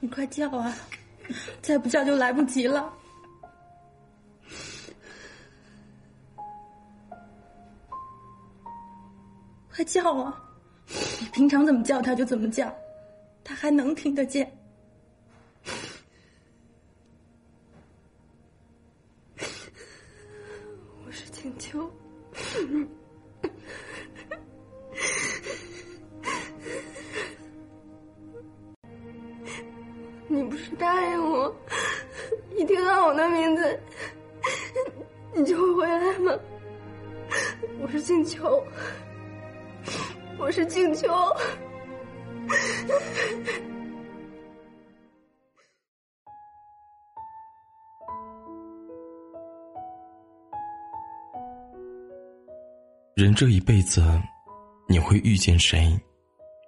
你快叫啊！再不叫就来不及了。快叫啊！你平常怎么叫他就怎么叫，他还能听得见。你不是答应我，一听到我的名字，你就会回来吗？我是静秋，我是静秋。人这一辈子，你会遇见谁，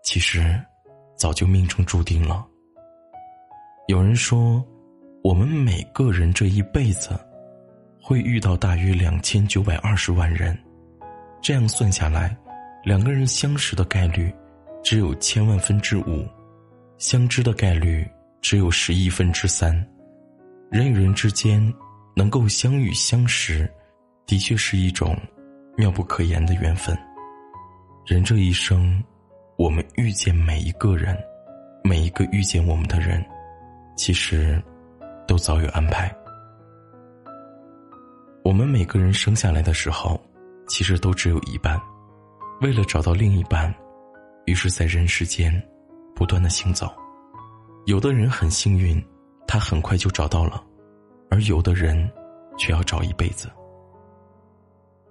其实早就命中注定了。有人说，我们每个人这一辈子会遇到大约两千九百二十万人，这样算下来，两个人相识的概率只有千万分之五，相知的概率只有十亿分之三。人与人之间能够相遇相识，的确是一种妙不可言的缘分。人这一生，我们遇见每一个人，每一个遇见我们的人。其实，都早有安排。我们每个人生下来的时候，其实都只有一半。为了找到另一半，于是在人世间不断的行走。有的人很幸运，他很快就找到了；而有的人却要找一辈子。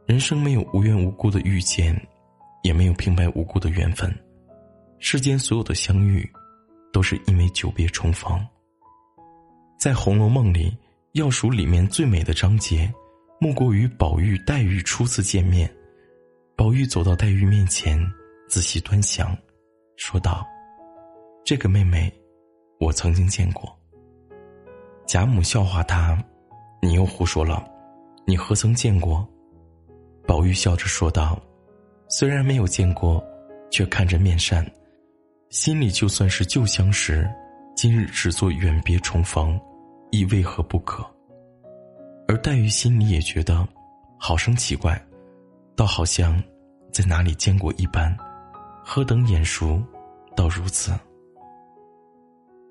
人生没有无缘无故的遇见，也没有平白无故的缘分。世间所有的相遇，都是因为久别重逢。在《红楼梦》里，要数里面最美的章节，莫过于宝玉、黛玉初次见面。宝玉走到黛玉面前，仔细端详，说道：“这个妹妹，我曾经见过。”贾母笑话他：“你又胡说了，你何曾见过？”宝玉笑着说道：“虽然没有见过，却看着面善，心里就算是旧相识，今日只做远别重逢。”亦为何不可？而黛玉心里也觉得，好生奇怪，倒好像在哪里见过一般，何等眼熟，到如此。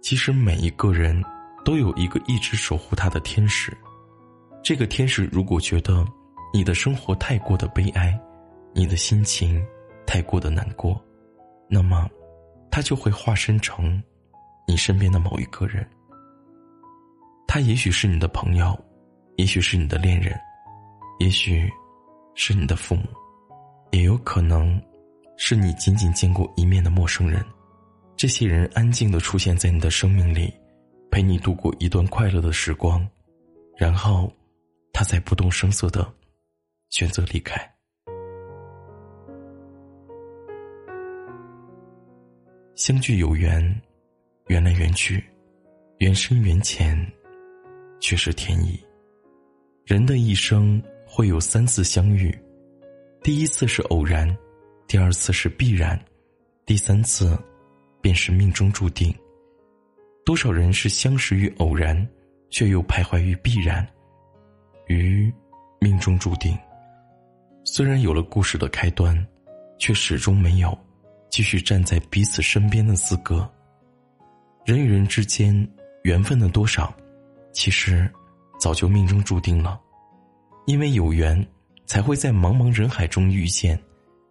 其实每一个人都有一个一直守护他的天使，这个天使如果觉得你的生活太过的悲哀，你的心情太过的难过，那么，他就会化身成你身边的某一个人。他也许是你的朋友，也许是你的恋人，也许是你的父母，也有可能是你仅仅见过一面的陌生人。这些人安静的出现在你的生命里，陪你度过一段快乐的时光，然后，他才不动声色的选择离开。相聚有缘，缘来缘去，缘深缘浅。却是天意。人的一生会有三次相遇，第一次是偶然，第二次是必然，第三次便是命中注定。多少人是相识于偶然，却又徘徊于必然，于命中注定。虽然有了故事的开端，却始终没有继续站在彼此身边的资格。人与人之间缘分的多少？其实，早就命中注定了，因为有缘，才会在茫茫人海中遇见；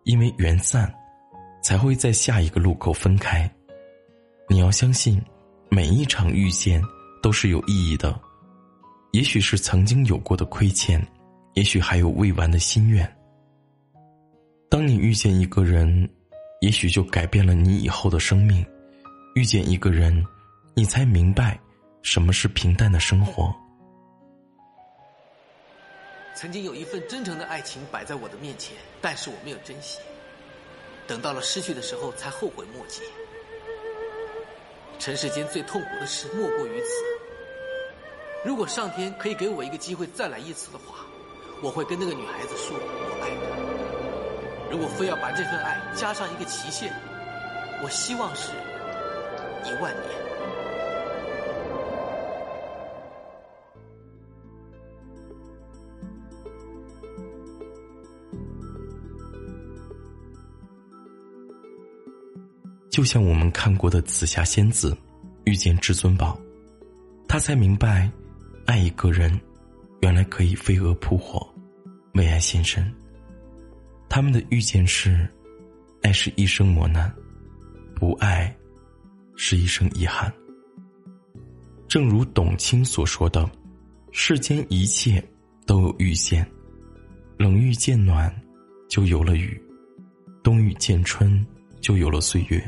因为缘散，才会在下一个路口分开。你要相信，每一场遇见都是有意义的。也许是曾经有过的亏欠，也许还有未完的心愿。当你遇见一个人，也许就改变了你以后的生命；遇见一个人，你才明白什么是平淡的生活。曾经有一份真诚的爱情摆在我的面前，但是我没有珍惜。等到了失去的时候，才后悔莫及。尘世间最痛苦的事莫过于此。如果上天可以给我一个机会再来一次的话，我会跟那个女孩子说我爱她。如果非要把这份爱加上一个期限，我希望是一万年。就像我们看过的紫霞仙子遇见至尊宝，他才明白，爱一个人，原来可以飞蛾扑火，为爱献身。他们的遇见是，爱是一生磨难，不爱，是一生遗憾。正如董卿所说的：“世间一切都有遇见，冷遇见暖，就有了雨；冬遇见春，就有了岁月。”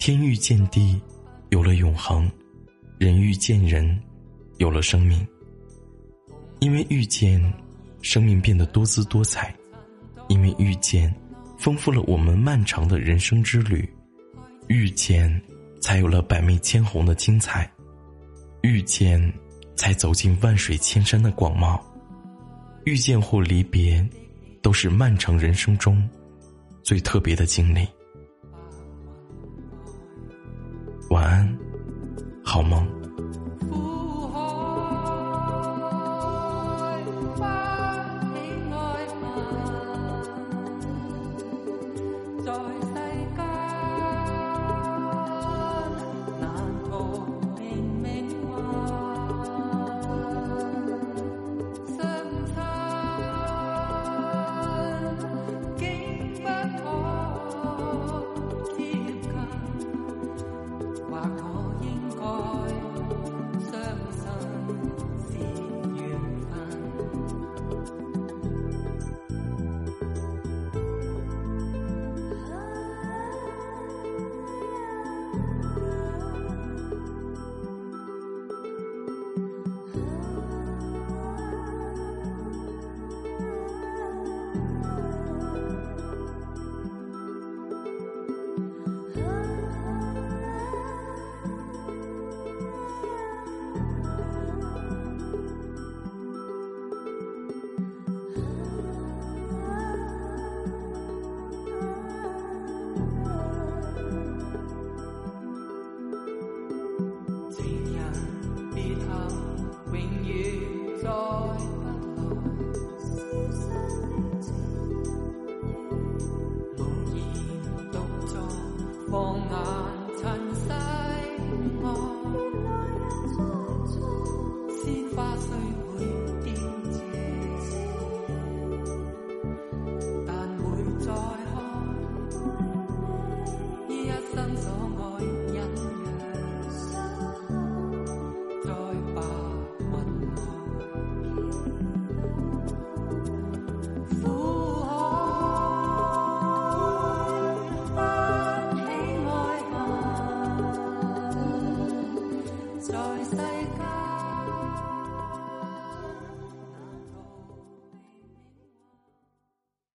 天遇见地，有了永恒；人遇见人，有了生命。因为遇见，生命变得多姿多彩；因为遇见，丰富了我们漫长的人生之旅；遇见，才有了百媚千红的精彩；遇见，才走进万水千山的广袤。遇见或离别，都是漫长人生中最特别的经历。好吗？翻起爱恨在